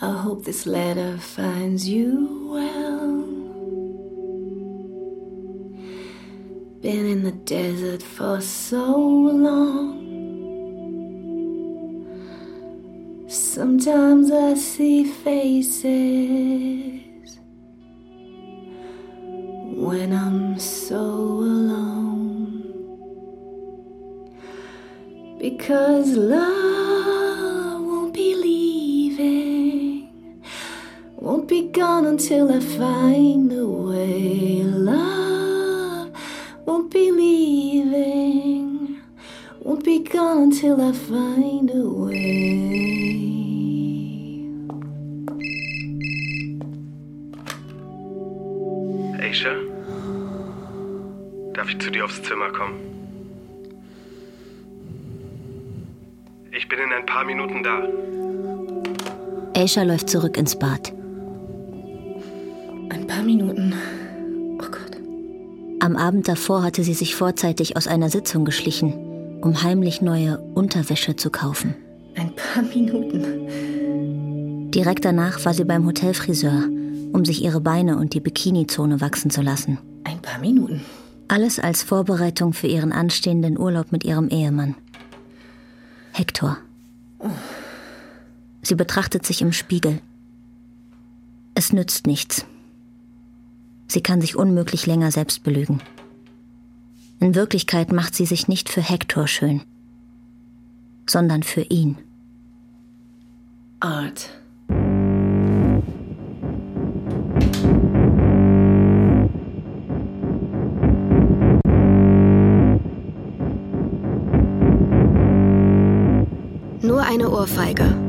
I hope this letter finds you well. Been in the desert for so long. Sometimes I see faces when I'm so alone. Because love won't be gone until I find a way. Love won't be leaving, won't be gone until I find a way. Aisha? Darf ich zu dir aufs Zimmer kommen? Ich bin in ein paar Minuten da. Aisha läuft zurück ins Bad. Ein paar Minuten. Oh Gott. Am Abend davor hatte sie sich vorzeitig aus einer Sitzung geschlichen, um heimlich neue Unterwäsche zu kaufen. Ein paar Minuten. Direkt danach war sie beim Hotelfriseur, um sich ihre Beine und die Bikinizone wachsen zu lassen. Ein paar Minuten. Alles als Vorbereitung für ihren anstehenden Urlaub mit ihrem Ehemann. Hector. Sie betrachtet sich im Spiegel. Es nützt nichts. Sie kann sich unmöglich länger selbst belügen. In Wirklichkeit macht sie sich nicht für Hector schön, sondern für ihn. Art. Nur eine Ohrfeige.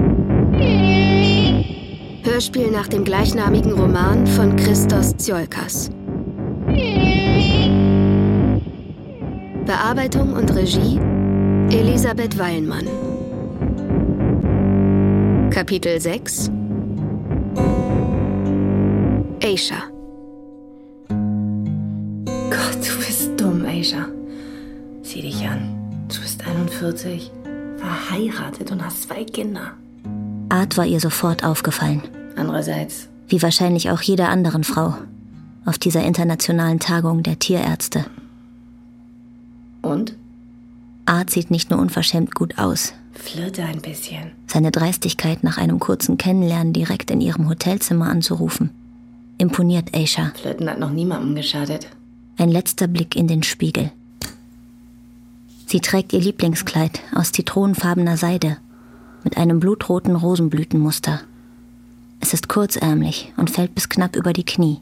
Hörspiel nach dem gleichnamigen Roman von Christos Tsiolkas. Bearbeitung und Regie Elisabeth Weilmann. Kapitel 6 Aisha Gott, du bist dumm, Aisha. Sieh dich an. Du bist 41, verheiratet und hast zwei Kinder. Art war ihr sofort aufgefallen, Andererseits, wie wahrscheinlich auch jeder anderen Frau, auf dieser internationalen Tagung der Tierärzte. und? Art sieht nicht nur unverschämt gut aus, Flirte ein bisschen. seine Dreistigkeit nach einem kurzen Kennenlernen direkt in ihrem Hotelzimmer anzurufen, imponiert Aisha. Flirten hat noch niemandem geschadet. Ein letzter Blick in den Spiegel. Sie trägt ihr Lieblingskleid aus zitronenfarbener Seide mit einem blutroten Rosenblütenmuster. Es ist kurzärmlich und fällt bis knapp über die Knie.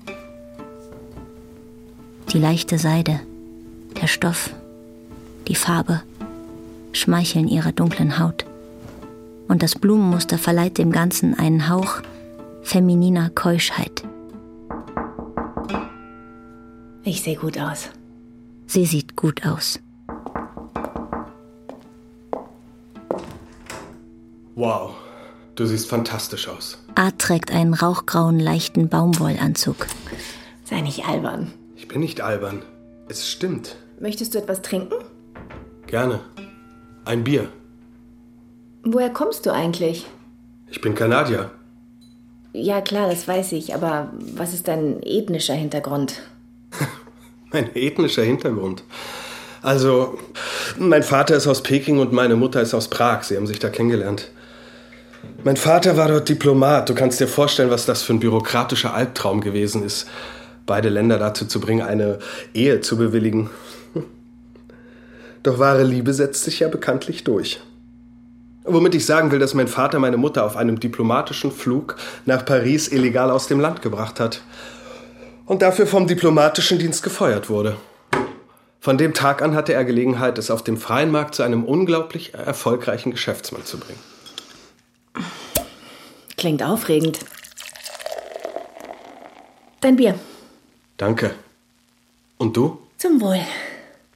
Die leichte Seide, der Stoff, die Farbe schmeicheln ihrer dunklen Haut. Und das Blumenmuster verleiht dem Ganzen einen Hauch femininer Keuschheit. Ich sehe gut aus. Sie sieht gut aus. Wow, du siehst fantastisch aus. Art trägt einen rauchgrauen, leichten Baumwollanzug. Sei nicht albern. Ich bin nicht albern. Es stimmt. Möchtest du etwas trinken? Gerne. Ein Bier. Woher kommst du eigentlich? Ich bin Kanadier. Ja, klar, das weiß ich, aber was ist dein ethnischer Hintergrund? Mein ethnischer Hintergrund. Also, mein Vater ist aus Peking und meine Mutter ist aus Prag. Sie haben sich da kennengelernt. Mein Vater war dort Diplomat. Du kannst dir vorstellen, was das für ein bürokratischer Albtraum gewesen ist, beide Länder dazu zu bringen, eine Ehe zu bewilligen. Doch wahre Liebe setzt sich ja bekanntlich durch. Womit ich sagen will, dass mein Vater meine Mutter auf einem diplomatischen Flug nach Paris illegal aus dem Land gebracht hat und dafür vom diplomatischen Dienst gefeuert wurde. Von dem Tag an hatte er Gelegenheit, es auf dem freien Markt zu einem unglaublich erfolgreichen Geschäftsmann zu bringen. Klingt aufregend. Dein Bier. Danke. Und du? Zum Wohl.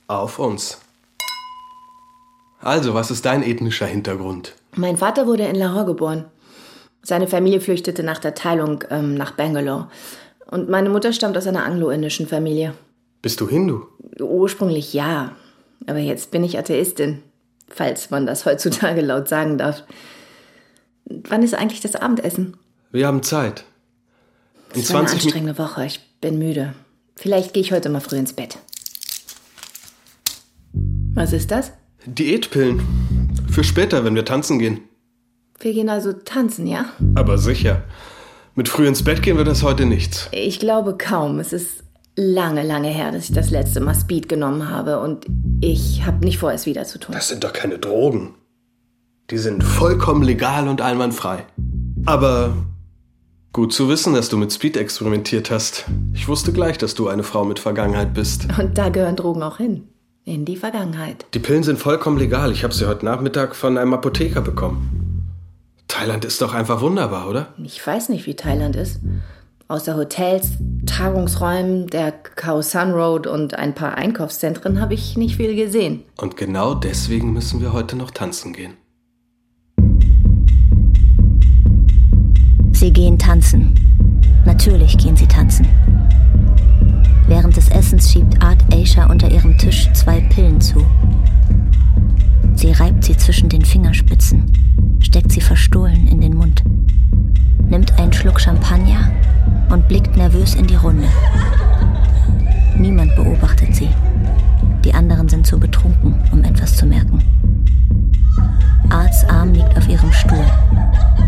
Auf uns. Also, was ist dein ethnischer Hintergrund? Mein Vater wurde in Lahore geboren. Seine Familie flüchtete nach der Teilung ähm, nach Bangalore. Und meine Mutter stammt aus einer anglo-indischen Familie. Bist du Hindu? Ursprünglich ja. Aber jetzt bin ich Atheistin. Falls man das heutzutage laut sagen darf. Wann ist eigentlich das Abendessen? Wir haben Zeit. In das war eine anstrengende Woche. Ich bin müde. Vielleicht gehe ich heute mal früh ins Bett. Was ist das? Diätpillen. Für später, wenn wir tanzen gehen. Wir gehen also tanzen, ja? Aber sicher. Mit früh ins Bett gehen wir das heute nichts. Ich glaube kaum. Es ist lange, lange her, dass ich das letzte Mal Speed genommen habe und ich habe nicht vor, es wieder zu tun. Das sind doch keine Drogen. Die sind vollkommen legal und einwandfrei. Aber gut zu wissen, dass du mit Speed experimentiert hast. Ich wusste gleich, dass du eine Frau mit Vergangenheit bist. Und da gehören Drogen auch hin. In die Vergangenheit. Die Pillen sind vollkommen legal. Ich habe sie heute Nachmittag von einem Apotheker bekommen. Thailand ist doch einfach wunderbar, oder? Ich weiß nicht, wie Thailand ist. Außer Hotels, Tagungsräumen, der Khao San Road und ein paar Einkaufszentren habe ich nicht viel gesehen. Und genau deswegen müssen wir heute noch tanzen gehen. Sie gehen tanzen. Natürlich gehen sie tanzen. Während des Essens schiebt Art Aisha unter ihrem Tisch zwei Pillen zu. Sie reibt sie zwischen den Fingerspitzen, steckt sie verstohlen in den Mund, nimmt einen Schluck Champagner und blickt nervös in die Runde. Niemand beobachtet sie. Die anderen sind zu betrunken, um etwas zu merken. Arts Arm liegt auf ihrem Stuhl.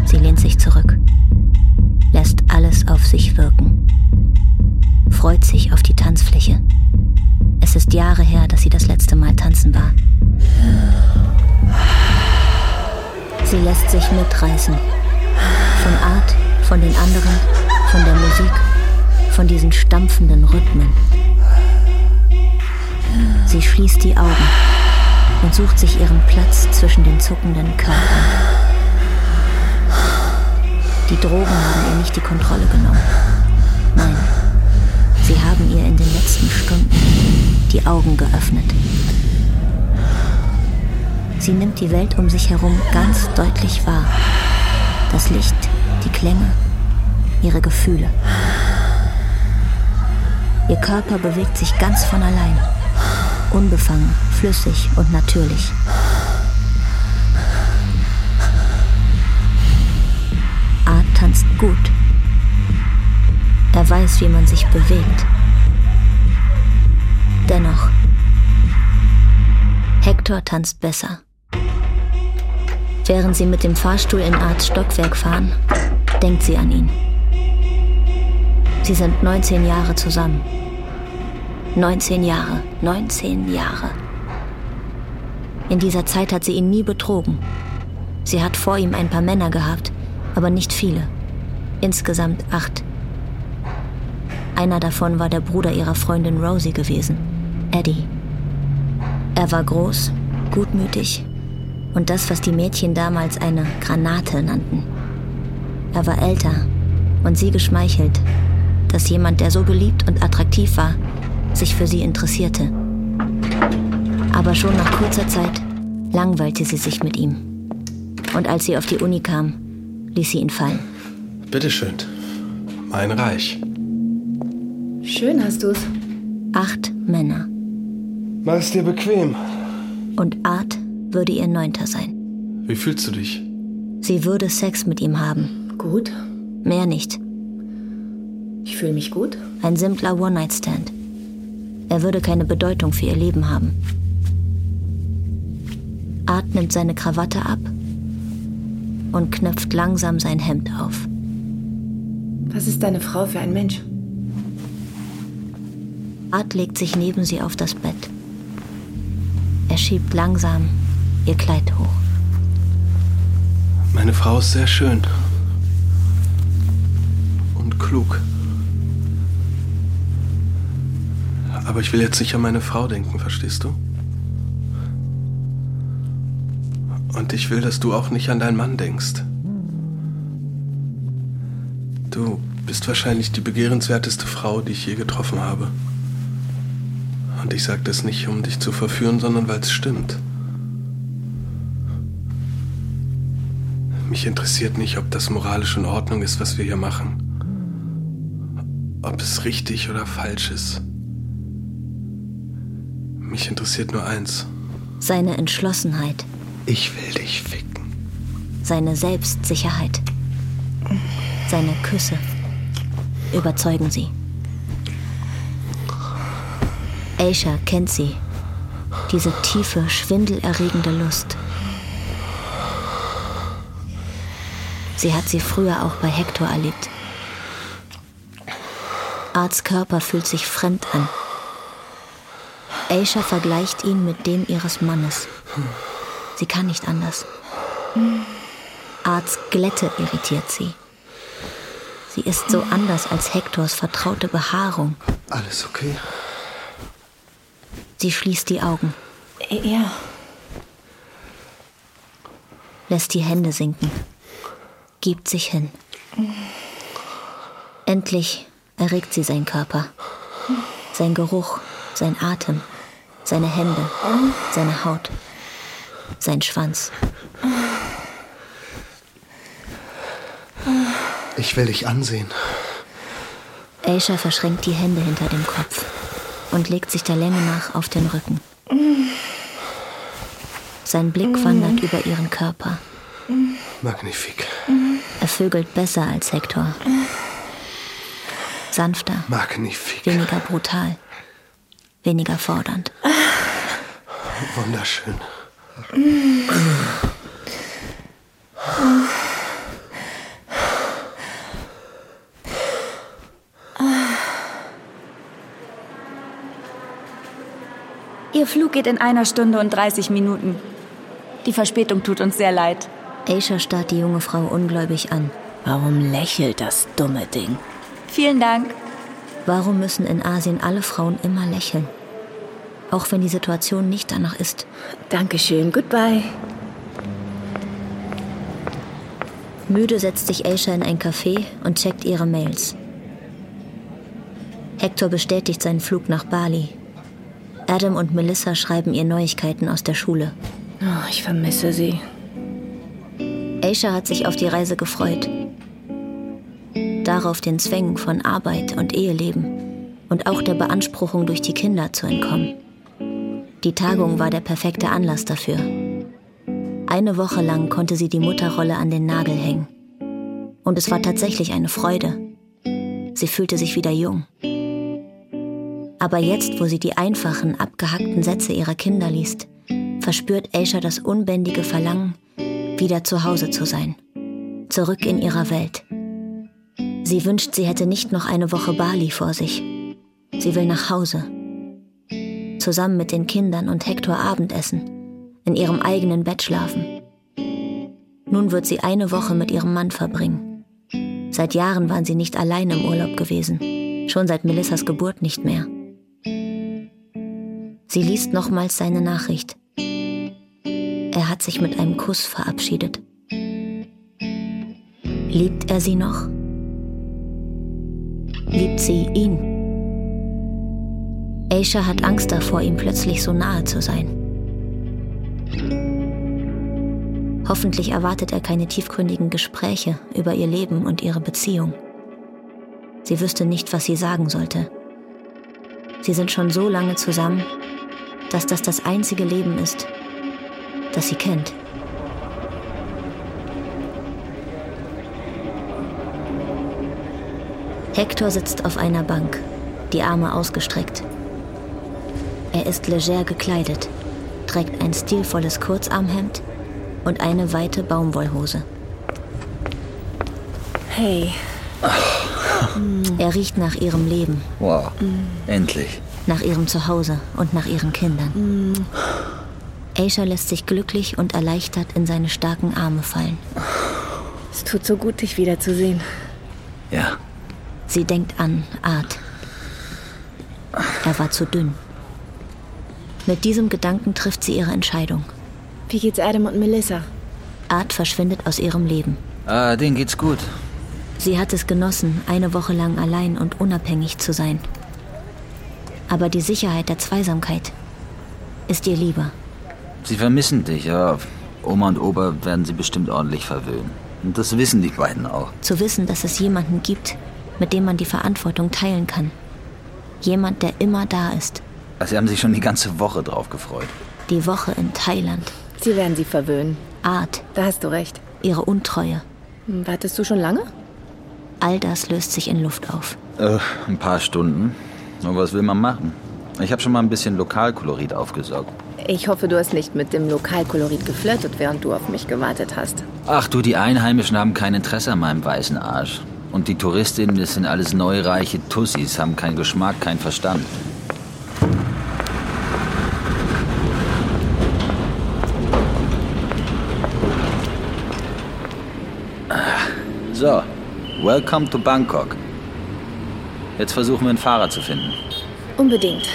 Sie lehnt sich zurück, lässt alles auf sich wirken freut sich auf die Tanzfläche. Es ist Jahre her, dass sie das letzte Mal tanzen war. Sie lässt sich mitreißen. Von Art, von den anderen, von der Musik, von diesen stampfenden Rhythmen. Sie schließt die Augen und sucht sich ihren Platz zwischen den zuckenden Körpern. Die Drogen haben ihr nicht die Kontrolle genommen. Nein, Sie haben ihr in den letzten Stunden die Augen geöffnet. Sie nimmt die Welt um sich herum ganz deutlich wahr. Das Licht, die Klänge, ihre Gefühle. Ihr Körper bewegt sich ganz von allein. Unbefangen, flüssig und natürlich. Tanzt gut. Er weiß, wie man sich bewegt. Dennoch, Hector tanzt besser. Während sie mit dem Fahrstuhl in Arts Stockwerk fahren, denkt sie an ihn. Sie sind 19 Jahre zusammen. 19 Jahre, 19 Jahre. In dieser Zeit hat sie ihn nie betrogen. Sie hat vor ihm ein paar Männer gehabt, aber nicht viele. Insgesamt acht. Einer davon war der Bruder ihrer Freundin Rosie gewesen, Eddie. Er war groß, gutmütig und das, was die Mädchen damals eine Granate nannten. Er war älter und sie geschmeichelt, dass jemand, der so beliebt und attraktiv war, sich für sie interessierte. Aber schon nach kurzer Zeit langweilte sie sich mit ihm. Und als sie auf die Uni kam, ließ sie ihn fallen. Bitteschön. Mein Reich. Schön hast du's. Acht Männer. Mach es dir bequem. Und Art würde ihr Neunter sein. Wie fühlst du dich? Sie würde Sex mit ihm haben. Gut. Mehr nicht. Ich fühle mich gut. Ein simpler One-Night-Stand. Er würde keine Bedeutung für ihr Leben haben. Art nimmt seine Krawatte ab und knöpft langsam sein Hemd auf. Was ist deine Frau für ein Mensch? Art legt sich neben sie auf das Bett. Er schiebt langsam ihr Kleid hoch. Meine Frau ist sehr schön. Und klug. Aber ich will jetzt nicht an meine Frau denken, verstehst du? Und ich will, dass du auch nicht an deinen Mann denkst. Du bist wahrscheinlich die begehrenswerteste Frau, die ich je getroffen habe. Und ich sage das nicht, um dich zu verführen, sondern weil es stimmt. Mich interessiert nicht, ob das moralisch in Ordnung ist, was wir hier machen. Ob es richtig oder falsch ist. Mich interessiert nur eins. Seine Entschlossenheit. Ich will dich ficken. seine Selbstsicherheit. Seine Küsse überzeugen sie. Aisha kennt sie, diese tiefe, schwindelerregende Lust. Sie hat sie früher auch bei Hector erlebt. Arts Körper fühlt sich fremd an. Aisha vergleicht ihn mit dem ihres Mannes. Sie kann nicht anders. Arts Glätte irritiert sie. Sie ist so anders als Hectors vertraute Behaarung. Alles okay? Sie schließt die Augen. Ja. Lässt die Hände sinken. Gibt sich hin. Endlich erregt sie seinen Körper. Sein Geruch, sein Atem, seine Hände, seine Haut, sein Schwanz. Ich will dich ansehen. Aisha verschränkt die Hände hinter dem Kopf und legt sich der Länge nach auf den Rücken. Sein Blick wandert über ihren Körper. Magnifik. Er vögelt besser als Hector. Sanfter, Magnifik. weniger brutal, weniger fordernd. Wunderschön. Ihr Flug geht in einer Stunde und 30 Minuten. Die Verspätung tut uns sehr leid. Aisha starrt die junge Frau ungläubig an. Warum lächelt das dumme Ding? Vielen Dank. Warum müssen in Asien alle Frauen immer lächeln? Auch wenn die Situation nicht danach ist. Dankeschön, goodbye. Müde setzt sich Aisha in ein Café und checkt ihre Mails. Hector bestätigt seinen Flug nach Bali. Adam und Melissa schreiben ihr Neuigkeiten aus der Schule. Oh, ich vermisse sie. Aisha hat sich auf die Reise gefreut. Darauf den Zwängen von Arbeit und Eheleben und auch der Beanspruchung durch die Kinder zu entkommen. Die Tagung war der perfekte Anlass dafür. Eine Woche lang konnte sie die Mutterrolle an den Nagel hängen. Und es war tatsächlich eine Freude. Sie fühlte sich wieder jung. Aber jetzt, wo sie die einfachen, abgehackten Sätze ihrer Kinder liest, verspürt Aisha das unbändige Verlangen, wieder zu Hause zu sein. Zurück in ihrer Welt. Sie wünscht, sie hätte nicht noch eine Woche Bali vor sich. Sie will nach Hause. Zusammen mit den Kindern und Hector Abendessen. In ihrem eigenen Bett schlafen. Nun wird sie eine Woche mit ihrem Mann verbringen. Seit Jahren waren sie nicht allein im Urlaub gewesen. Schon seit Melissas Geburt nicht mehr. Sie liest nochmals seine Nachricht. Er hat sich mit einem Kuss verabschiedet. Liebt er sie noch? Liebt sie ihn? Aisha hat Angst davor, ihm plötzlich so nahe zu sein. Hoffentlich erwartet er keine tiefgründigen Gespräche über ihr Leben und ihre Beziehung. Sie wüsste nicht, was sie sagen sollte. Sie sind schon so lange zusammen, dass das das einzige Leben ist, das sie kennt. Hector sitzt auf einer Bank, die Arme ausgestreckt. Er ist leger gekleidet, trägt ein stilvolles Kurzarmhemd und eine weite Baumwollhose. Hey, Er riecht nach ihrem Leben, Wow, endlich. nach ihrem Zuhause und nach ihren Kindern. Aisha lässt sich glücklich und erleichtert in seine starken Arme fallen. es tut so gut, dich wiederzusehen. Ja, Sie denkt an Art. Er war zu dünn. Mit diesem Gedanken trifft sie ihre Entscheidung. Wie geht's Adam und Melissa? Art verschwindet aus ihrem Leben. ah, denen geht's gut. Sie hat es genossen, eine Woche lang allein und unabhängig zu sein. Aber die Sicherheit der Zweisamkeit ist ihr lieber. Sie vermissen dich, ja. Oma und Opa werden sie bestimmt ordentlich verwöhnen. Und das wissen die beiden auch. Zu wissen, dass es jemanden gibt, mit dem man die Verantwortung teilen kann. Jemand, der immer da ist. Sie haben sich schon die ganze Woche drauf gefreut. Die Woche in Thailand. Sie werden sie verwöhnen. Art. Da hast du recht. ihre Untreue. Wartest du schon lange? All das löst sich in Luft auf. Äh, ein paar Stunden. Und was will man machen? Ich habe schon mal ein bisschen Lokalkolorit aufgesaugt. Ich hoffe, du hast nicht mit dem Lokalkolorit geflirtet, während du auf mich gewartet hast. Ach du, die Einheimischen haben kein Interesse an meinem weißen Arsch. Und die Touristinnen, das sind alles neureiche Tussis, haben keinen Geschmack, keinen Verstand. So, welcome to Bangkok. Jetzt versuchen wir einen Fahrer zu finden. Unbedingt.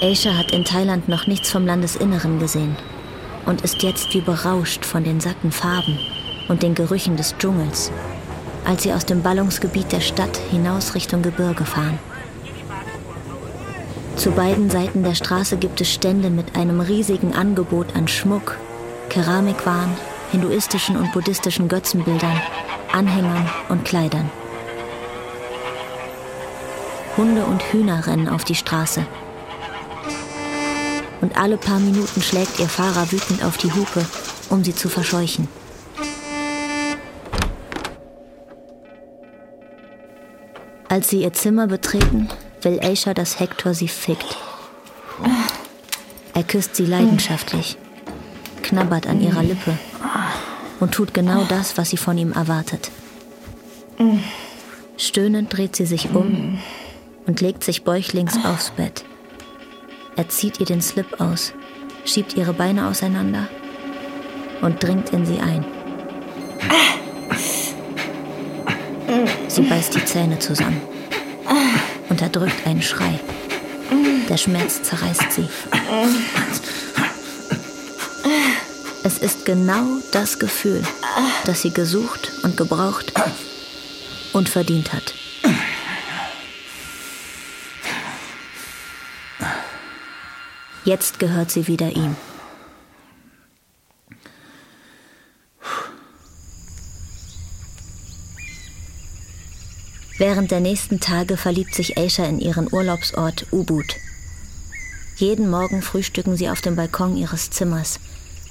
Aisha hat in Thailand noch nichts vom Landesinneren gesehen und ist jetzt wie berauscht von den satten Farben und den Gerüchen des Dschungels, als sie aus dem Ballungsgebiet der Stadt hinaus Richtung Gebirge fahren. Zu beiden Seiten der Straße gibt es Stände mit einem riesigen Angebot an Schmuck, Keramikwaren, hinduistischen und buddhistischen Götzenbildern, Anhängern und Kleidern. Hunde und Hühner rennen auf die Straße. Und alle paar Minuten schlägt ihr Fahrer wütend auf die Hupe, um sie zu verscheuchen. Als sie ihr Zimmer betreten, will Aisha, dass Hector sie fickt. Er küsst sie leidenschaftlich, knabbert an ihrer Lippe und tut genau das, was sie von ihm erwartet. Stöhnend dreht sie sich um und legt sich bäuchlings aufs Bett. Er zieht ihr den Slip aus, schiebt ihre Beine auseinander und dringt in sie ein. Sie beißt die Zähne zusammen, unterdrückt einen Schrei. Der Schmerz zerreißt sie. Ist genau das Gefühl, das sie gesucht und gebraucht und verdient hat. Jetzt gehört sie wieder ihm. Während der nächsten Tage verliebt sich Aisha in ihren Urlaubsort Ubud. Jeden Morgen frühstücken sie auf dem Balkon ihres Zimmers,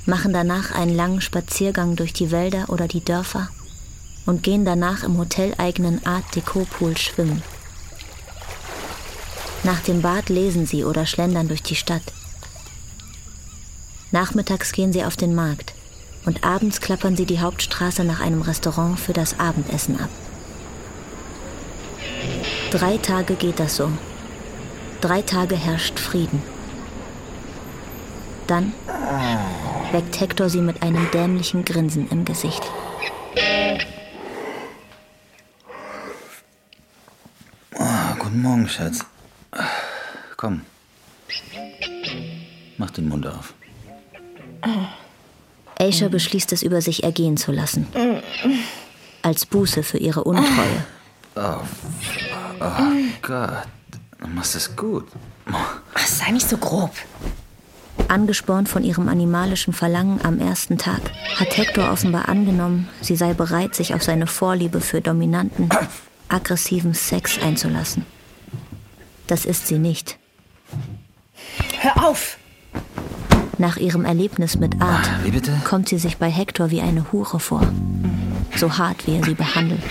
machen danach einen langen Spaziergang durch die Wälder oder die Dörfer und gehen danach im hoteleigenen Art Deco Pool schwimmen. Nach dem Bad lesen sie oder schlendern durch die Stadt. Nachmittags gehen sie auf den Markt und abends klappern sie die Hauptstraße nach einem Restaurant für das Abendessen ab. Drei Tage geht das so. Drei Tage herrscht Frieden. Dann weckt Hector sie mit einem dämlichen Grinsen im Gesicht. Oh, guten Morgen, Schatz. Komm. Mach den Mund auf. Aisha beschließt es über sich ergehen zu lassen. Als Buße für ihre Untreue. Oh, oh Gott. Du machst es gut. Sei nicht so grob. Angespornt von ihrem animalischen Verlangen am ersten Tag, hat Hector offenbar angenommen, sie sei bereit, sich auf seine Vorliebe für dominanten, aggressiven Sex einzulassen. Das ist sie nicht. Hör auf! Nach ihrem Erlebnis mit Art Wie bitte? kommt sie sich bei Hector wie eine Hure vor. So hart, wie er sie behandelt.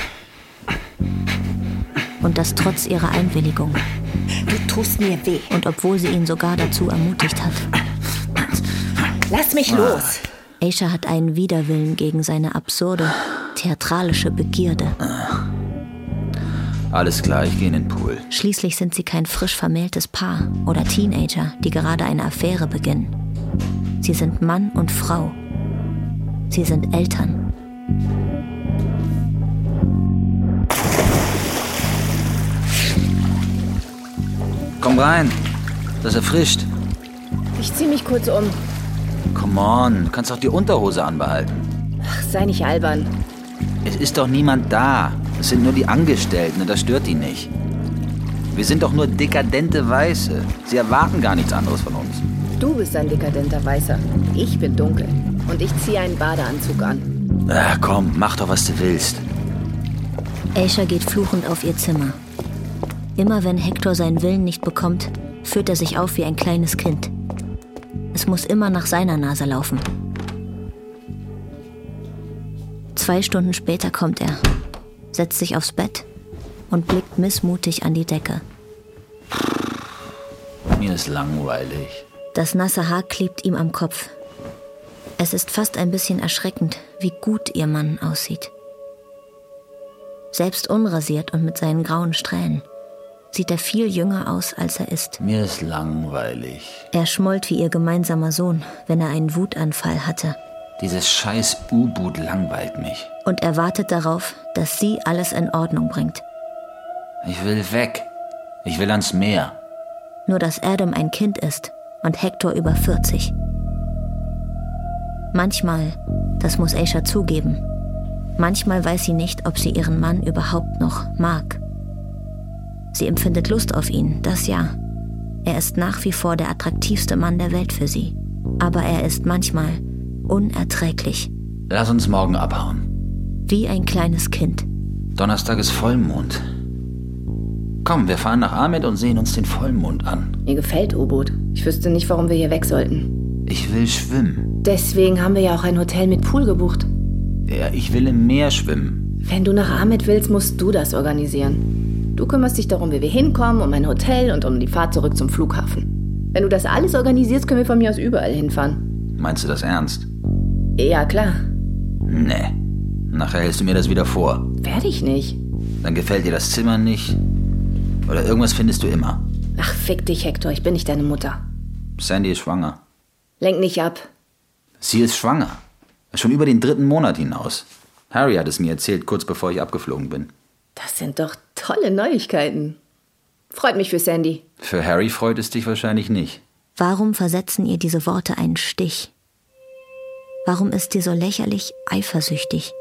Und das trotz ihrer Einwilligung. Du tust mir weh. Und obwohl sie ihn sogar dazu ermutigt hat. Lass mich los. Aisha hat einen Widerwillen gegen seine absurde, theatralische Begierde. Alles klar, ich gehe in den Pool. Schließlich sind sie kein frisch vermähltes Paar oder Teenager, die gerade eine Affäre beginnen. Sie sind Mann und Frau. Sie sind Eltern. Komm rein. Das erfrischt. Ich zieh mich kurz um. Come on, du kannst auch die Unterhose anbehalten. Ach, sei nicht albern. Es ist doch niemand da. Es sind nur die Angestellten und das stört die nicht. Wir sind doch nur dekadente Weiße. Sie erwarten gar nichts anderes von uns. Du bist ein dekadenter Weißer. Ich bin dunkel. Und ich ziehe einen Badeanzug an. Ach komm, mach doch, was du willst. Aisha geht fluchend auf ihr Zimmer. Immer wenn Hector seinen Willen nicht bekommt, führt er sich auf wie ein kleines Kind. Es muss immer nach seiner Nase laufen. Zwei Stunden später kommt er, setzt sich aufs Bett und blickt missmutig an die Decke. Mir ist langweilig. Das nasse Haar klebt ihm am Kopf. Es ist fast ein bisschen erschreckend, wie gut ihr Mann aussieht. Selbst unrasiert und mit seinen grauen Strähnen sieht er viel jünger aus, als er ist. Mir ist langweilig. Er schmollt wie ihr gemeinsamer Sohn, wenn er einen Wutanfall hatte. Dieses scheiß U-Boot langweilt mich. Und er wartet darauf, dass sie alles in Ordnung bringt. Ich will weg. Ich will ans Meer. Nur dass Adam ein Kind ist und Hector über 40. Manchmal, das muss Aisha zugeben, manchmal weiß sie nicht, ob sie ihren Mann überhaupt noch mag. Sie empfindet Lust auf ihn, das ja. Er ist nach wie vor der attraktivste Mann der Welt für sie. Aber er ist manchmal unerträglich. Lass uns morgen abhauen. Wie ein kleines Kind. Donnerstag ist Vollmond. Komm, wir fahren nach Ahmed und sehen uns den Vollmond an. Mir gefällt U-Boot. Ich wüsste nicht, warum wir hier weg sollten. Ich will schwimmen. Deswegen haben wir ja auch ein Hotel mit Pool gebucht. Ja, ich will im Meer schwimmen. Wenn du nach Ahmed willst, musst du das organisieren. Du kümmerst dich darum, wie wir hinkommen, um ein Hotel und um die Fahrt zurück zum Flughafen. Wenn du das alles organisierst, können wir von mir aus überall hinfahren. Meinst du das ernst? Ja, klar. Nee. Nachher hältst du mir das wieder vor. Werde ich nicht. Dann gefällt dir das Zimmer nicht. Oder irgendwas findest du immer. Ach, fick dich, Hector. Ich bin nicht deine Mutter. Sandy ist schwanger. Lenk nicht ab. Sie ist schwanger. Schon über den dritten Monat hinaus. Harry hat es mir erzählt, kurz bevor ich abgeflogen bin. Das sind doch tolle Neuigkeiten. Freut mich für Sandy. Für Harry freut es dich wahrscheinlich nicht. Warum versetzen ihr diese Worte einen Stich? Warum ist sie so lächerlich eifersüchtig?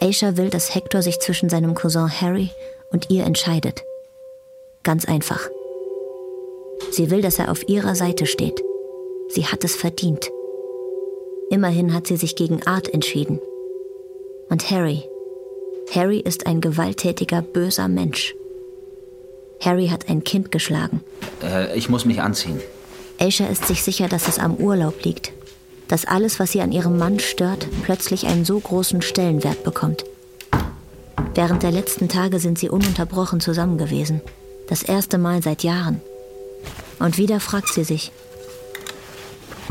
Aisha will, dass Hector sich zwischen seinem Cousin Harry und ihr entscheidet. Ganz einfach. Sie will, dass er auf ihrer Seite steht. Sie hat es verdient. Immerhin hat sie sich gegen Art entschieden. Und Harry. Harry ist ein gewalttätiger, böser Mensch. Harry hat ein Kind geschlagen. Äh, ich muss mich anziehen. Aisha ist sich sicher, dass es am Urlaub liegt. Dass alles, was sie an ihrem Mann stört, plötzlich einen so großen Stellenwert bekommt. Während der letzten Tage sind sie ununterbrochen zusammen gewesen. Das erste Mal seit Jahren. Und wieder fragt sie sich,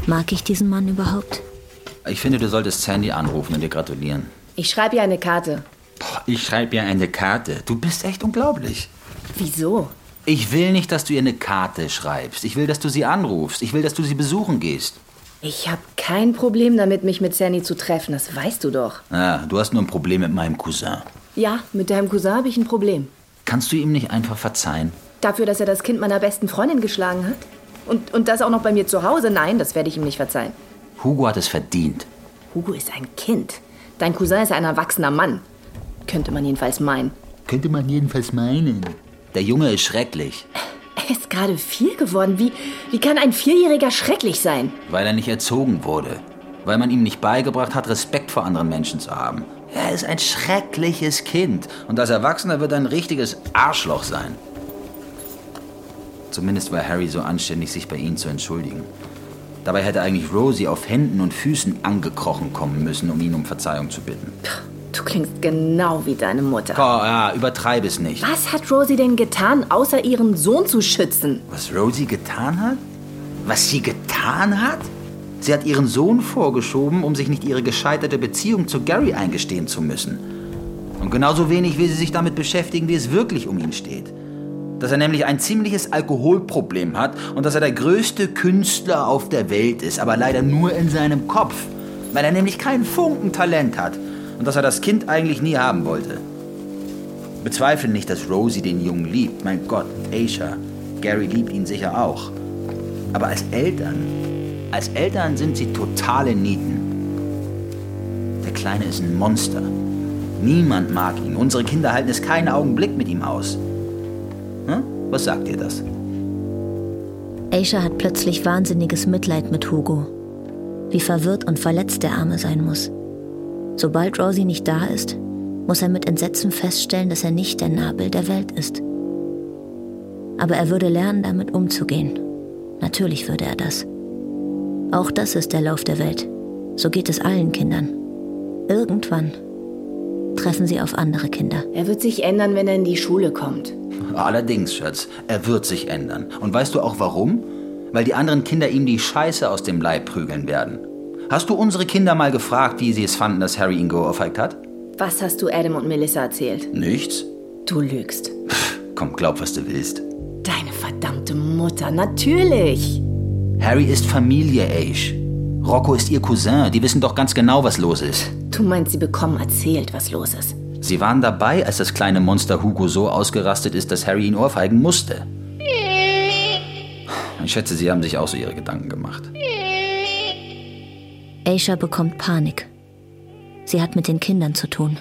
mag ich diesen Mann überhaupt? Ich finde, du solltest Sandy anrufen und ihr gratulieren. Ich schreibe ihr eine Karte. Boah, ich schreibe ihr eine Karte. Du bist echt unglaublich. Wieso? Ich will nicht, dass du ihr eine Karte schreibst. Ich will, dass du sie anrufst. Ich will, dass du sie besuchen gehst. Ich habe kein Problem damit, mich mit Sandy zu treffen. Das weißt du doch. Ah, du hast nur ein Problem mit meinem Cousin. Ja, mit deinem Cousin habe ich ein Problem. Kannst du ihm nicht einfach verzeihen? Dafür, dass er das Kind meiner besten Freundin geschlagen hat? Und, und das auch noch bei mir zu Hause? Nein, das werde ich ihm nicht verzeihen. Hugo hat es verdient. Hugo ist ein Kind. Dein Cousin ist ein erwachsener Mann. Könnte man jedenfalls meinen. Könnte man jedenfalls meinen. Der Junge ist schrecklich. Er ist gerade vier geworden. Wie, wie kann ein Vierjähriger schrecklich sein? Weil er nicht erzogen wurde. Weil man ihm nicht beigebracht hat, Respekt vor anderen Menschen zu haben. Er ist ein schreckliches Kind. Und als Erwachsener wird er ein richtiges Arschloch sein. Zumindest war Harry so anständig, sich bei ihnen zu entschuldigen. Dabei hätte eigentlich Rosie auf Händen und Füßen angekrochen kommen müssen, um ihn um Verzeihung zu bitten. Du klingst genau wie deine Mutter. Oh, ja, übertreib es nicht. Was hat Rosie denn getan, außer ihren Sohn zu schützen? Was Rosie getan hat? Was sie getan hat? Sie hat ihren Sohn vorgeschoben, um sich nicht ihre gescheiterte Beziehung zu Gary eingestehen zu müssen. Und genauso wenig will sie sich damit beschäftigen, wie es wirklich um ihn steht. Dass er nämlich ein ziemliches Alkoholproblem hat und dass er der größte Künstler auf der Welt ist, aber leider nur in seinem Kopf. Weil er nämlich keinen Funken Talent hat und dass er das Kind eigentlich nie haben wollte. Bezweifle nicht, dass Rosie den Jungen liebt. Mein Gott, Aisha, Gary liebt ihn sicher auch. Aber als Eltern, als Eltern sind sie totale Nieten. Der Kleine ist ein Monster. Niemand mag ihn. Unsere Kinder halten es keinen Augenblick mit ihm aus. Hm? Was sagt dir das? Aisha hat plötzlich wahnsinniges Mitleid mit Hugo. Wie verwirrt und verletzt der Arme sein muss. Sobald Rosie nicht da ist, muss er mit Entsetzen feststellen, dass er nicht der Nabel der Welt ist. Aber er würde lernen, damit umzugehen. Natürlich würde er das. Auch das ist der Lauf der Welt. So geht es allen Kindern. Irgendwann treffen sie auf andere Kinder. Er wird sich ändern, wenn er in die Schule kommt. Allerdings, Schatz, er wird sich ändern. Und weißt du auch warum? Weil die anderen Kinder ihm die Scheiße aus dem Leib prügeln werden. Hast du unsere Kinder mal gefragt, wie sie es fanden, dass Harry ihn geohrfeigt hat? Was hast du Adam und Melissa erzählt? Nichts. Du lügst. Komm, glaub, was du willst. Deine verdammte Mutter, natürlich. Harry ist Familie, Ace. Rocco ist ihr Cousin. Die wissen doch ganz genau, was los ist. Du meinst, sie bekommen erzählt, was los ist. Sie waren dabei, als das kleine Monster Hugo so ausgerastet ist, dass Harry ihn ohrfeigen musste. Ich schätze, Sie haben sich auch so Ihre Gedanken gemacht. Aisha bekommt Panik. Sie hat mit den Kindern zu tun.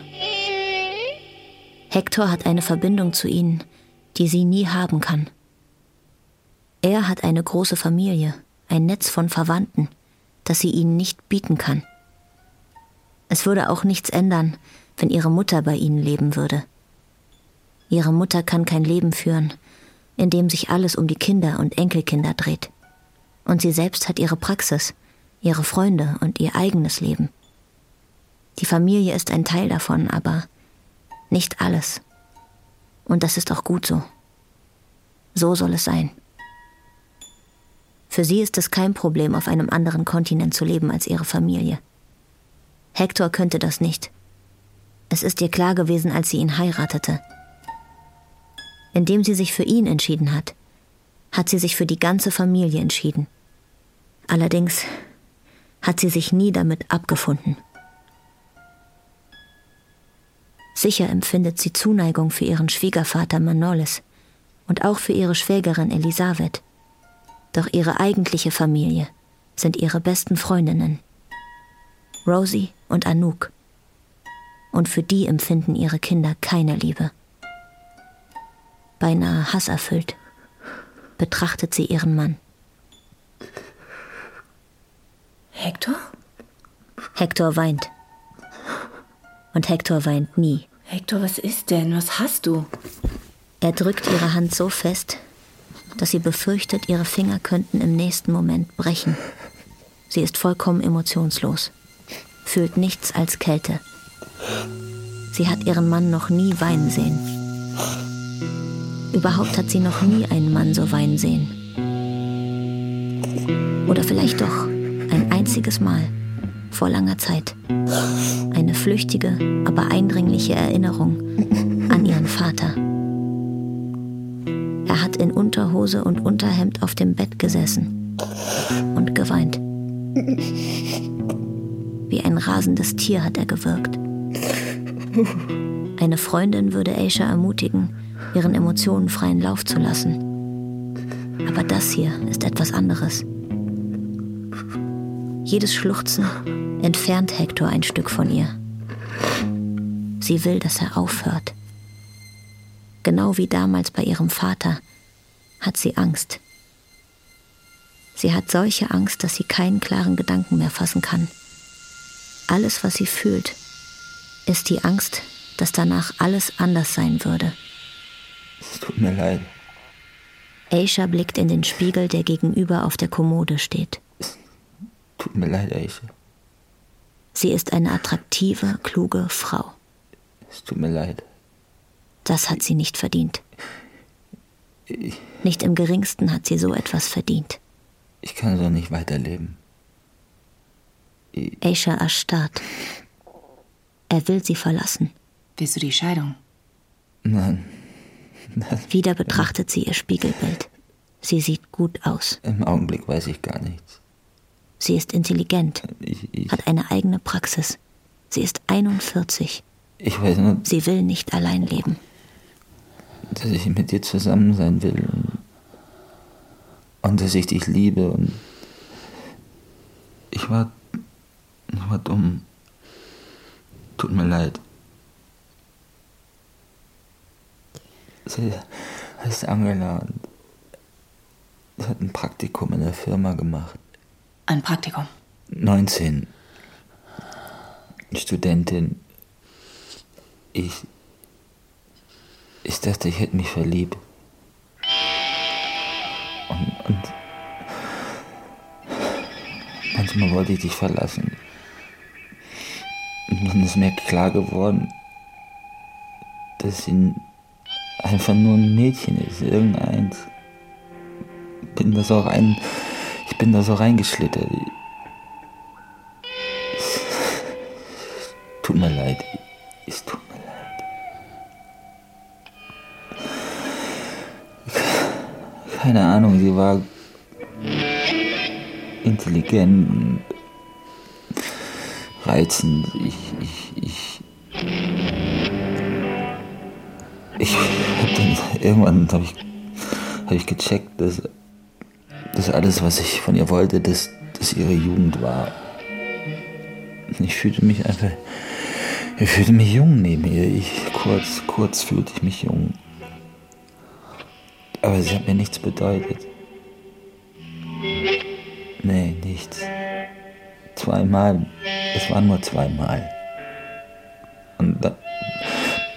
Hector hat eine Verbindung zu ihnen, die sie nie haben kann. Er hat eine große Familie, ein Netz von Verwandten, das sie ihnen nicht bieten kann. Es würde auch nichts ändern, wenn ihre Mutter bei ihnen leben würde. Ihre Mutter kann kein Leben führen, in dem sich alles um die Kinder und Enkelkinder dreht. Und sie selbst hat ihre Praxis, ihre Freunde und ihr eigenes Leben. Die Familie ist ein Teil davon, aber nicht alles. Und das ist auch gut so. So soll es sein. Für sie ist es kein Problem, auf einem anderen Kontinent zu leben als ihre Familie. Hector könnte das nicht. Es ist ihr klar gewesen, als sie ihn heiratete. Indem sie sich für ihn entschieden hat, hat sie sich für die ganze Familie entschieden. Allerdings hat sie sich nie damit abgefunden. Sicher empfindet sie Zuneigung für ihren Schwiegervater Manolis und auch für ihre Schwägerin Elisabeth. Doch ihre eigentliche Familie sind ihre besten Freundinnen, Rosie und Anouk. Und für die empfinden ihre Kinder keine Liebe. Beinahe hasserfüllt betrachtet sie ihren Mann. Hector? Hector weint. Und Hector weint nie. Hector, was ist denn? Was hast du? Er drückt ihre Hand so fest, dass sie befürchtet, ihre Finger könnten im nächsten Moment brechen. Sie ist vollkommen emotionslos, fühlt nichts als Kälte. Sie hat ihren Mann noch nie weinen sehen. Überhaupt hat sie noch nie einen Mann so weinen sehen. Oder vielleicht doch ein einziges Mal vor langer Zeit. Eine flüchtige, aber eindringliche Erinnerung an ihren Vater. Er hat in Unterhose und Unterhemd auf dem Bett gesessen und geweint. Wie ein rasendes Tier hat er gewirkt. Eine Freundin würde Aisha ermutigen, ihren Emotionen freien Lauf zu lassen. Aber das hier ist etwas anderes. Jedes Schluchzen entfernt Hector ein Stück von ihr. Sie will, dass er aufhört. Genau wie damals bei ihrem Vater hat sie Angst. Sie hat solche Angst, dass sie keinen klaren Gedanken mehr fassen kann. Alles, was sie fühlt, ist die Angst, dass danach alles anders sein würde. Es tut mir leid. Aisha blickt in den Spiegel, der gegenüber auf der Kommode steht. Es tut mir leid, Aisha. Sie ist eine attraktive, kluge Frau. Es tut mir leid. Das hat sie nicht verdient. Ich, Nicht im geringsten hat sie so etwas verdient. ich kann so nicht weiterleben. Aisha erstarrt. Er will sie verlassen. Willst du die Scheidung? Nein, Wieder betrachtet sie ihr Spiegelbild. Sie sieht gut aus. im Augenblick weiß ich gar nichts. Sie ist intelligent, Ich, ich, hat eine eigene Praxis. Sie ist 41. ich weiß nur, Sie will nicht allein leben. dass ich mit dir zusammen sein will und, und dass ich dich liebe und ich war, ich war dumm. Tut mir leid. Sie heißt Angela und sie hat ein Praktikum in der Firma gemacht. Ein Praktikum. 19. Studentin. Ich. Ich dachte, ich hätte mich verliebt. Und manchmal wollte ich dich verlassen. Und dann ist mir klar geworden, dass sie einfach nur ein Mädchen ist, irgendeins. Bin da so rein, ich bin da so reingeschlittert. Es tut mir leid. Es tut mir leid. Keine Ahnung, sie war intelligent, reizend. Ich, ich, ich, ich hab dann, irgendwann habe ich, hab ich gecheckt, dass, dass alles, was ich von ihr wollte, dass, dass ihre Jugend war. Ich fühlte mich einfach, ich fühlte mich jung neben ihr. Ich, kurz, kurz fühlte ich mich jung. Aber sie hat mir nichts bedeutet. Nee, nichts. Zweimal. Es waren nur zweimal. Und da,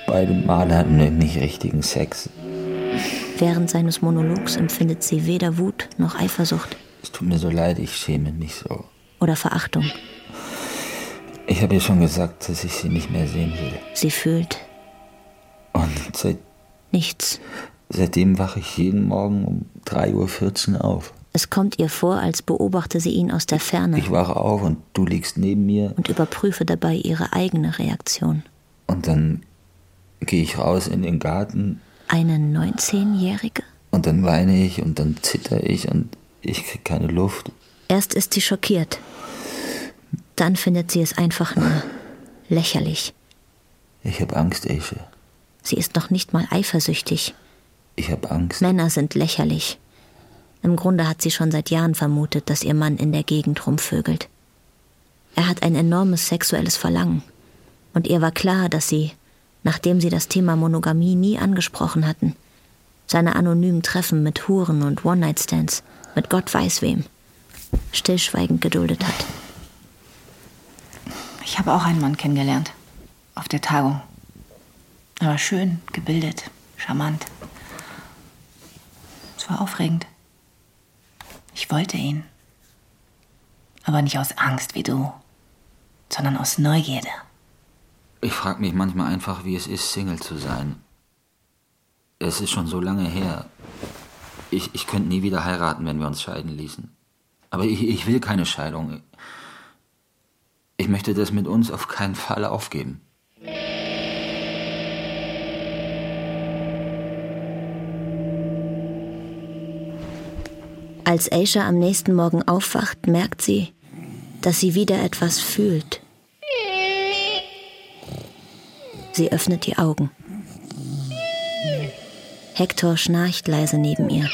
beide Male hatten wir nicht richtigen Sex. Während seines Monologs empfindet sie weder Wut noch Eifersucht Es tut mir so leid, ich schäme mich so. oder Verachtung. Ich habe ihr schon gesagt, dass ich sie nicht mehr sehen will. Sie fühlt Und seit, nichts. seitdem wache ich jeden Morgen um 3.14 Uhr auf. Es kommt ihr vor, als beobachte sie ihn aus der Ferne Ich wache auf und du liegst neben mir und überprüfe dabei ihre eigene Reaktion. und dann gehe ich raus in den Garten Eine 19-Jährige? und dann weine ich und dann zitter ich und ich krieg keine Luft. Erst ist sie schockiert. Dann findet sie es einfach nur lächerlich. Ich habe Angst, Esche. Sie ist noch nicht mal eifersüchtig. Ich habe Angst. Männer sind lächerlich. Im Grunde hat sie schon seit Jahren vermutet, dass ihr Mann in der Gegend rumvögelt. Er hat ein enormes sexuelles Verlangen. Und ihr war klar, dass sie, nachdem sie das Thema Monogamie nie angesprochen hatten, seine anonymen Treffen mit Huren und One-Night-Stands, mit Gott weiß wem, stillschweigend geduldet hat. Ich habe auch einen Mann kennengelernt. Auf der Tagung. Er war schön, gebildet, charmant. Es war aufregend. Ich wollte ihn. Aber nicht aus Angst wie du, sondern aus Neugierde. Ich frage mich manchmal einfach, wie es ist, Single zu sein. Es ist schon so lange her. Ich, ich könnte nie wieder heiraten, wenn wir uns scheiden ließen. Aber ich, ich will keine Scheidung. Ich möchte das mit uns auf keinen Fall aufgeben. Als Aisha am nächsten Morgen aufwacht, merkt sie, dass sie wieder etwas fühlt. Sie öffnet die Augen. Hector schnarcht leise neben ihr.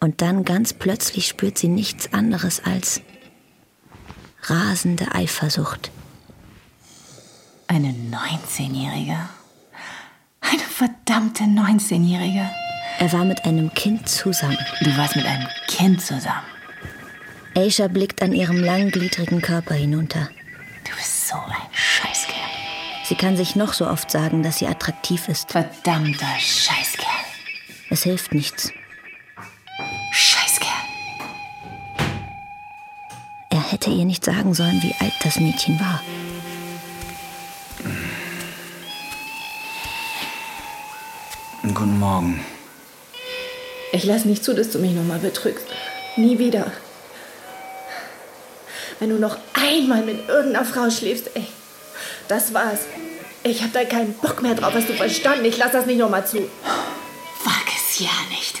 Und dann ganz plötzlich spürt sie nichts anderes als rasende Eifersucht. Eine 19-Jährige. Eine verdammte 19-Jährige. Er war mit einem Kind zusammen. Du warst mit einem Kind zusammen. Aisha blickt an ihrem langgliedrigen Körper hinunter. Du bist so ein. Sie kann sich noch so oft sagen, dass sie attraktiv ist. Verdammter Scheißkerl. Es hilft nichts. Scheißkerl. Er hätte ihr nicht sagen sollen, wie alt das Mädchen war. Guten Morgen. Ich lasse nicht zu, dass du mich nochmal betrügst. Nie wieder. Wenn du noch einmal mit irgendeiner Frau schläfst, ey, das war's. Ich hab da keinen Bock mehr drauf, hast du verstanden? Ich lass das nicht nochmal zu. Wag es ja nicht.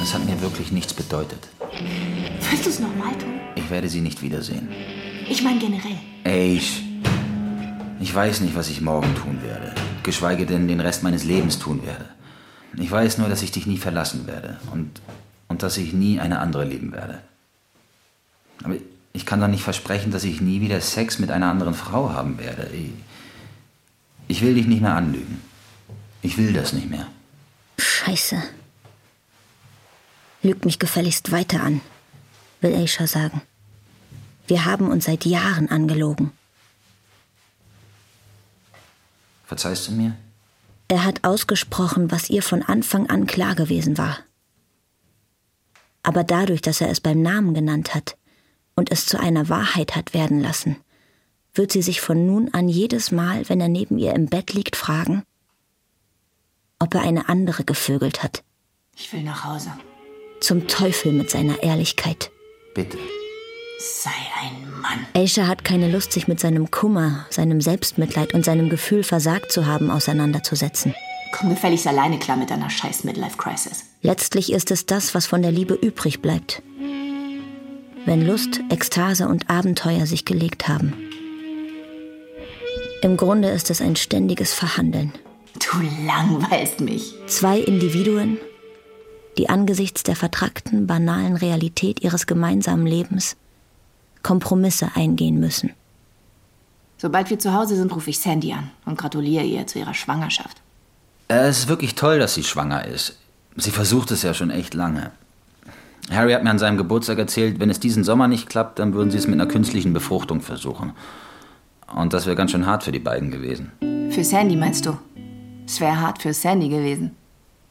Das hat mir wirklich nichts bedeutet. Willst du es nochmal tun? Ich werde sie nicht wiedersehen. Ich meine generell. Ey, ich, ich weiß nicht, was ich morgen tun werde. Geschweige denn den Rest meines Lebens tun werde. Ich weiß nur, dass ich dich nie verlassen werde und, und dass ich nie eine andere lieben werde. Aber ich kann doch nicht versprechen, dass ich nie wieder Sex mit einer anderen Frau haben werde. Ich, ich will dich nicht mehr anlügen. Ich will das nicht mehr. Scheiße. Lügt mich gefälligst weiter an, will Aisha sagen. Wir haben uns seit Jahren angelogen. Verzeihst du mir? Er hat ausgesprochen, was ihr von Anfang an klar gewesen war. Aber dadurch, dass er es beim Namen genannt hat und es zu einer Wahrheit hat werden lassen, wird sie sich von nun an jedes Mal, wenn er neben ihr im Bett liegt, fragen, ob er eine andere gevögelt hat. Ich will nach Hause. Zum Teufel mit seiner Ehrlichkeit. Bitte. Sei ein Mann. Aisha hat keine Lust, sich mit seinem Kummer, seinem Selbstmitleid und seinem Gefühl, versagt zu haben, auseinanderzusetzen. Komm gefälligst alleine klar mit deiner scheiß Midlife-Crisis. Letztlich ist es das, was von der Liebe übrig bleibt. Wenn Lust, Ekstase und Abenteuer sich gelegt haben. Im Grunde ist es ein ständiges Verhandeln. Du langweilst mich. Zwei Individuen, die angesichts der vertrackten, banalen Realität ihres gemeinsamen Lebens Kompromisse eingehen müssen. Sobald wir zu Hause sind, rufe ich Sandy an und gratuliere ihr zu ihrer Schwangerschaft. Es ist wirklich toll, dass sie schwanger ist. Sie versucht es ja schon echt lange. Harry hat mir an seinem Geburtstag erzählt, wenn es diesen Sommer nicht klappt, dann würden sie es mit einer künstlichen Befruchtung versuchen. Und das wäre ganz schön hart für die beiden gewesen. Für Sandy meinst du? Es wäre hart für Sandy gewesen.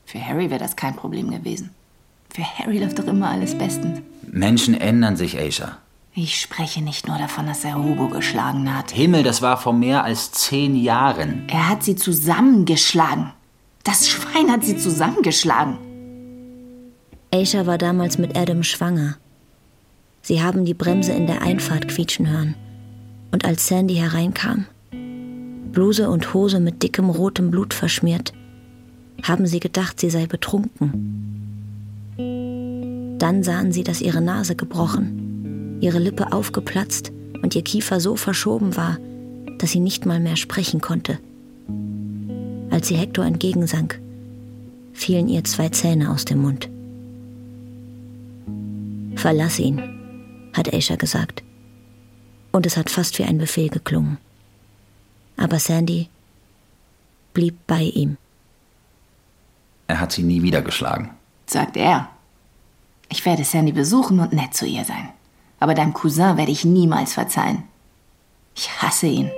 Für Harry wäre das kein Problem gewesen. Für Harry läuft doch immer alles bestens. Menschen ändern sich, Aisha. Ich spreche nicht nur davon, dass er Hugo geschlagen hat. Himmel, das war vor mehr als zehn Jahren. Er hat sie zusammengeschlagen. Das Schwein hat sie zusammengeschlagen. Aisha war damals mit Adam schwanger. Sie haben die Bremse in der Einfahrt quietschen hören. Und als Sandy hereinkam, Bluse und Hose mit dickem rotem Blut verschmiert, haben sie gedacht, sie sei betrunken. Dann sahen sie, dass ihre Nase gebrochen, ihre Lippe aufgeplatzt und ihr Kiefer so verschoben war, dass sie nicht mal mehr sprechen konnte. Als sie Hector entgegensank, fielen ihr zwei Zähne aus dem Mund. Verlass ihn, hat Aisha gesagt. Und es hat fast wie ein Befehl geklungen. Aber Sandy blieb bei ihm. Er hat sie nie wieder geschlagen. Sagt er. Ich werde Sandy besuchen und nett zu ihr sein. Aber deinem Cousin werde ich niemals verzeihen. Ich hasse ihn.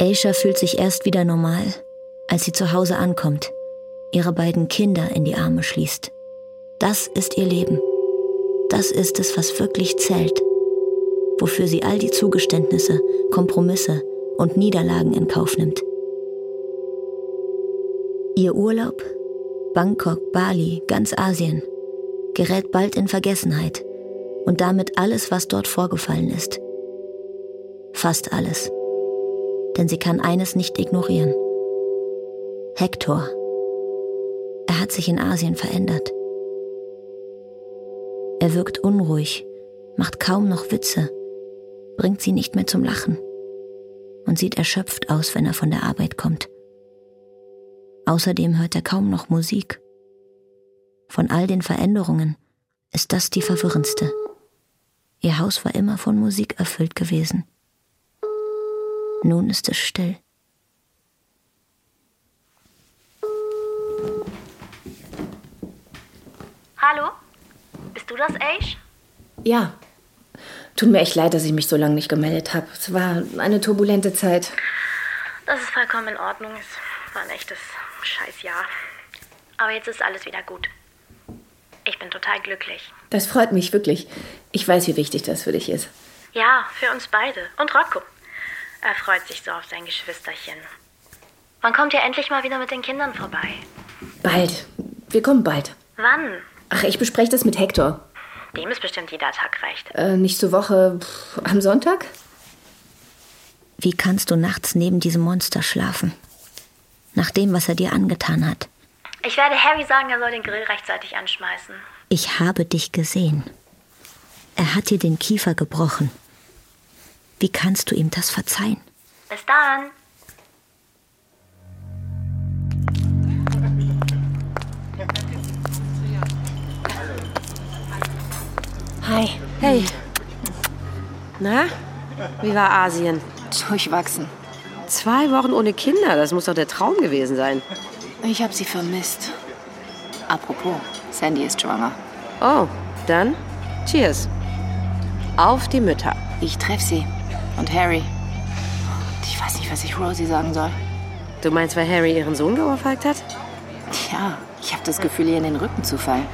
Aisha fühlt sich erst wieder normal, als sie zu Hause ankommt, ihre beiden Kinder in die Arme schließt. Das ist ihr Leben. Das ist es, was wirklich zählt, wofür sie all die Zugeständnisse, Kompromisse und Niederlagen in Kauf nimmt. Ihr Urlaub, Bangkok, Bali, ganz Asien, gerät bald in Vergessenheit und damit alles, was dort vorgefallen ist. Fast alles. Denn sie kann eines nicht ignorieren. Hector. Er hat sich in Asien verändert. Er wirkt unruhig, macht kaum noch Witze, bringt sie nicht mehr zum Lachen und sieht erschöpft aus, wenn er von der Arbeit kommt. Außerdem hört er kaum noch Musik. Von all den Veränderungen ist das die verwirrendste. Ihr Haus war immer von Musik erfüllt gewesen. Nun ist es still. Hallo? Bist du das, Aish? Ja. Tut mir echt leid, dass ich mich so lange nicht gemeldet habe. Es war eine turbulente Zeit. Das ist vollkommen in Ordnung. Es war ein echtes Scheißjahr. Aber jetzt ist alles wieder gut. Ich bin total glücklich. Das freut mich wirklich. Ich weiß, wie wichtig das für dich ist. Ja, für uns beide. Und Rocco. Er freut sich so auf sein Geschwisterchen. Wann kommt ihr endlich mal wieder mit den Kindern vorbei? Bald. Wir kommen bald. Wann? Ach, ich bespreche das mit Hector. Dem ist bestimmt jeder Tag recht. Äh, nächste Woche pff, am Sonntag? Wie kannst du nachts neben diesem Monster schlafen? Nach dem, was er dir angetan hat. Ich werde Harry sagen, er soll den Grill rechtzeitig anschmeißen. Ich habe dich gesehen. Er hat dir den Kiefer gebrochen. Wie kannst du ihm das verzeihen? Bis dann. Hi. Hey. Na? Wie war Asien? Durchwachsen. Zwei Wochen ohne Kinder, das muss doch der Traum gewesen sein. Ich habe sie vermisst. Apropos, Sandy ist schwanger. Oh, dann Cheers. Auf die Mütter. Ich treffe sie. Und Harry. Die weiß nicht, was ich Rosie sagen soll. Du meinst, weil Harry ihren Sohn geohrfeigt hat? Tja, ich habe das Gefühl, ihr in den Rücken zu fallen.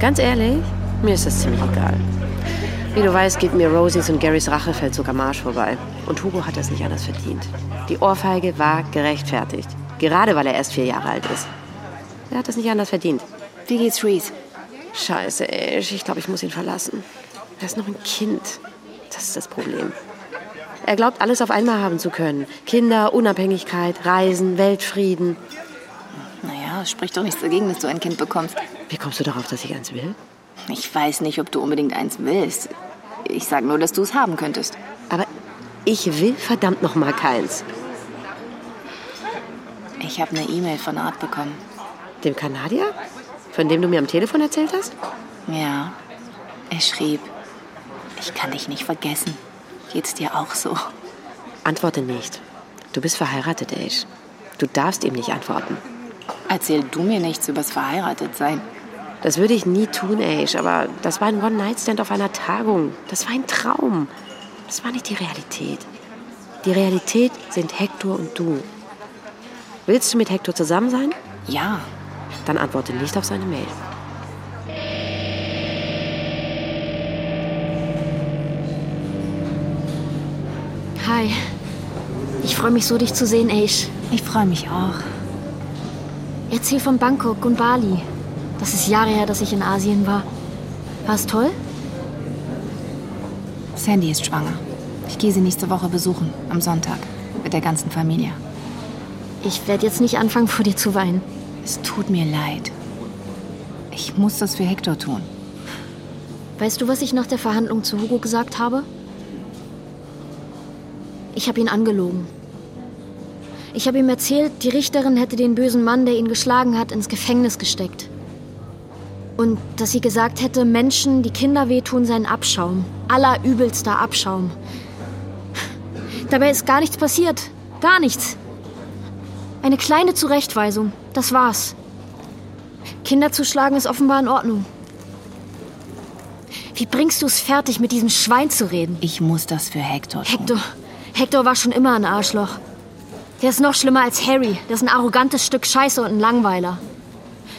Ganz ehrlich, mir ist das ziemlich egal. Wie du weißt, geht mir Rosies und Garys Rachefeldzug am Arsch vorbei. Und Hugo hat das nicht anders verdient. Die Ohrfeige war gerechtfertigt. Gerade weil er erst vier Jahre alt ist. Er hat das nicht anders verdient. Wie geht's Reese? Scheiße, ey. Ich glaube, ich muss ihn verlassen. Er ist noch ein Kind. Das ist das Problem. Er glaubt, alles auf einmal haben zu können. Kinder, Unabhängigkeit, Reisen, Weltfrieden. Naja, es spricht doch nichts dagegen, dass du ein Kind bekommst. Wie kommst du darauf, dass ich eins will? Ich weiß nicht, ob du unbedingt eins willst. Ich sag nur, dass du es haben könntest. Aber ich will verdammt noch mal keins. Ich habe eine E-Mail von Art bekommen. Dem Kanadier? Von dem du mir am Telefon erzählt hast? Ja. Er schrieb, ich kann dich nicht vergessen. Geht's dir auch so? Antworte nicht. Du bist verheiratet, Ace. Du darfst ihm nicht antworten. Erzähl du mir nichts übers Verheiratetsein. Das würde ich nie tun, Ace, aber das war ein One-Night-Stand auf einer Tagung. Das war ein Traum. Das war nicht die Realität. Die Realität sind Hector und du. Willst du mit Hector zusammen sein? Ja. Dann antworte nicht auf seine Mail. Hi. Ich freue mich so, dich zu sehen, Aish. Ich freue mich auch. Erzähl von Bangkok und Bali. Das ist Jahre her, dass ich in Asien war. War es toll? Sandy ist schwanger. Ich gehe sie nächste Woche besuchen, am Sonntag, mit der ganzen Familie. Ich werde jetzt nicht anfangen, vor dir zu weinen. Es tut mir leid. Ich muss das für Hector tun. Weißt du, was ich nach der Verhandlung zu Hugo gesagt habe? Ich habe ihn angelogen. Ich habe ihm erzählt, die Richterin hätte den bösen Mann, der ihn geschlagen hat, ins Gefängnis gesteckt. Und dass sie gesagt hätte, Menschen, die Kinder wehtun, seien Abschaum. Allerübelster Abschaum. Dabei ist gar nichts passiert. Gar nichts. Eine kleine Zurechtweisung. Das war's. Kinder zu schlagen ist offenbar in Ordnung. Wie bringst du es fertig, mit diesem Schwein zu reden? Ich muss das für Hector tun. Hector. Hector war schon immer ein Arschloch. Der ist noch schlimmer als Harry. Der ist ein arrogantes Stück Scheiße und ein Langweiler.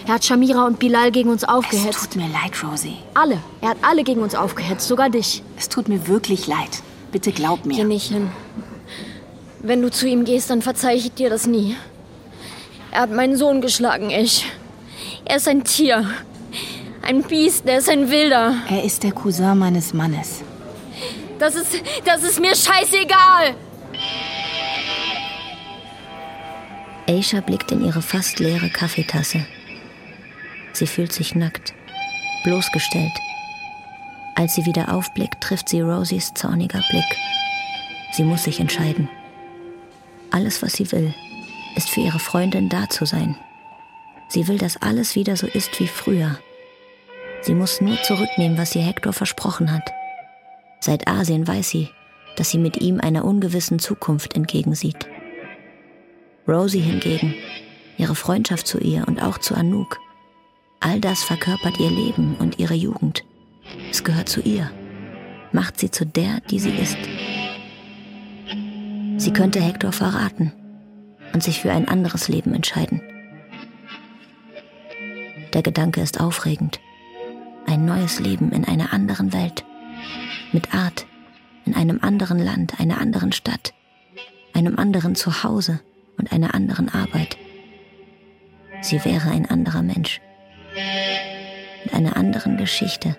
Er hat Shamira und Bilal gegen uns aufgehetzt. Es tut mir leid, Rosie. Alle. Er hat alle gegen uns aufgehetzt, sogar dich. Es tut mir wirklich leid. Bitte glaub mir. Geh nicht hin. Wenn du zu ihm gehst, dann verzeih ich dir das nie. Er hat meinen Sohn geschlagen, ich. Er ist ein Tier. Ein Biest, der ist ein Wilder. Er ist der Cousin meines Mannes. Das ist, das ist mir scheißegal. Aisha blickt in ihre fast leere Kaffeetasse. Sie fühlt sich nackt, bloßgestellt. Als sie wieder aufblickt, trifft sie Rosies zorniger Blick. Sie muss sich entscheiden. Alles, was sie will, ist für ihre Freundin da zu sein. Sie will, dass alles wieder so ist wie früher. Sie muss nur zurücknehmen, was ihr Hector versprochen hat. Seit Asien weiß sie, dass sie mit ihm einer ungewissen Zukunft entgegensieht. Rosie hingegen, ihre Freundschaft zu ihr und auch zu Anouk, all das verkörpert ihr Leben und ihre Jugend. Es gehört zu ihr, macht sie zu der, die sie ist. Sie könnte Hector verraten und sich für ein anderes Leben entscheiden. Der Gedanke ist aufregend. Ein neues Leben in einer anderen Welt. Mit Art. In einem anderen Land, einer anderen Stadt. Einem anderen Zuhause und einer anderen Arbeit. Sie wäre ein anderer Mensch. Mit einer anderen Geschichte.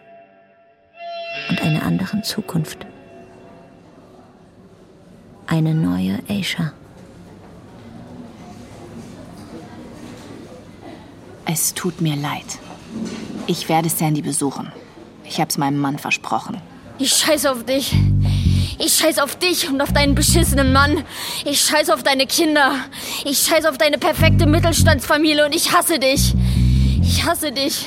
Und einer anderen Zukunft. Eine neue Aisha. Es tut mir leid. Ich werde Sandy besuchen. Ich hab's meinem Mann versprochen. Ich scheiß auf dich. Ich scheiß auf dich und auf deinen beschissenen Mann. Ich scheiß auf deine Kinder. Ich scheiß auf deine perfekte Mittelstandsfamilie und ich hasse dich. Ich hasse dich.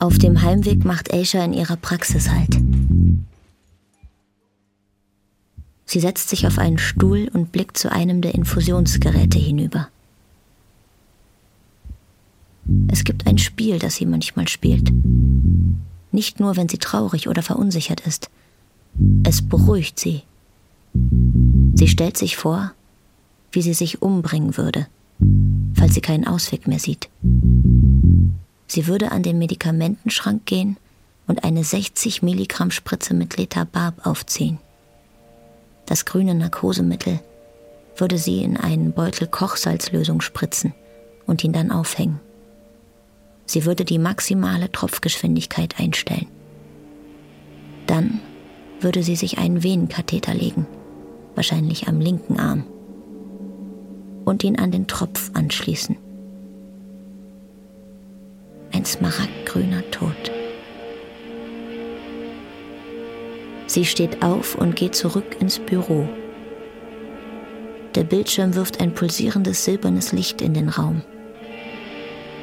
Auf dem Heimweg macht Aisha in ihrer Praxis halt. Sie setzt sich auf einen Stuhl und blickt zu einem der Infusionsgeräte hinüber. Es gibt ein Spiel, das sie manchmal spielt. Nicht nur, wenn sie traurig oder verunsichert ist. Es beruhigt sie. Sie stellt sich vor, wie sie sich umbringen würde, falls sie keinen Ausweg mehr sieht. Sie würde an den Medikamentenschrank gehen und eine 60 Milligramm Spritze mit Letabab aufziehen. Das grüne Narkosemittel würde sie in einen Beutel Kochsalzlösung spritzen und ihn dann aufhängen. Sie würde die maximale Tropfgeschwindigkeit einstellen. Dann würde sie sich einen Venenkatheter legen, wahrscheinlich am linken Arm, und ihn an den Tropf anschließen. Ein smaragdgrüner Tod. Sie steht auf und geht zurück ins Büro. Der Bildschirm wirft ein pulsierendes silbernes Licht in den Raum.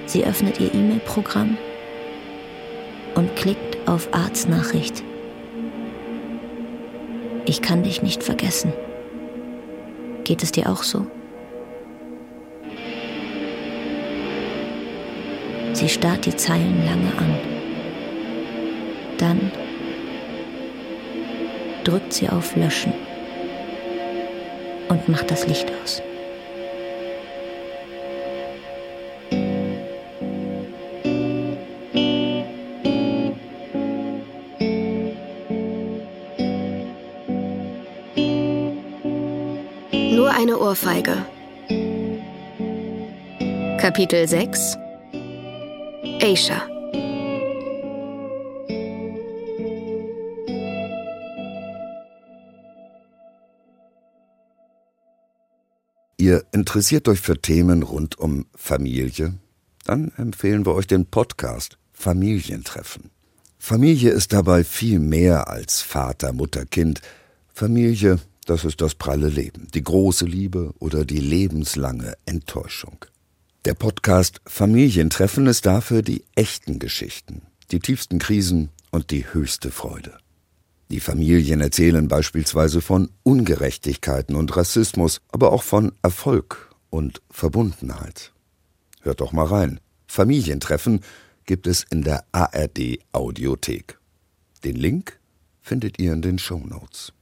Sie öffnet ihr E-Mail-Programm und klickt auf Arts Nachricht. Ich kann dich nicht vergessen. Geht es dir auch so? Sie starrt die Zeilen lange an. Dann drückt sie auf Löschen und macht das Licht aus. Ohrfeige. Kapitel 6 Aisha Ihr interessiert euch für Themen rund um Familie? Dann empfehlen wir euch den Podcast Familientreffen. Familie ist dabei viel mehr als Vater, Mutter, Kind. Familie, das ist das pralle Leben, die große Liebe oder die lebenslange Enttäuschung. Der Podcast Familientreffen ist dafür die echten Geschichten, die tiefsten Krisen und die höchste Freude. Die Familien erzählen beispielsweise von Ungerechtigkeiten und Rassismus, aber auch von Erfolg und Verbundenheit. Hört doch mal rein. Familientreffen gibt es in der ARD Audiothek. Den Link findet ihr in den Show Notes.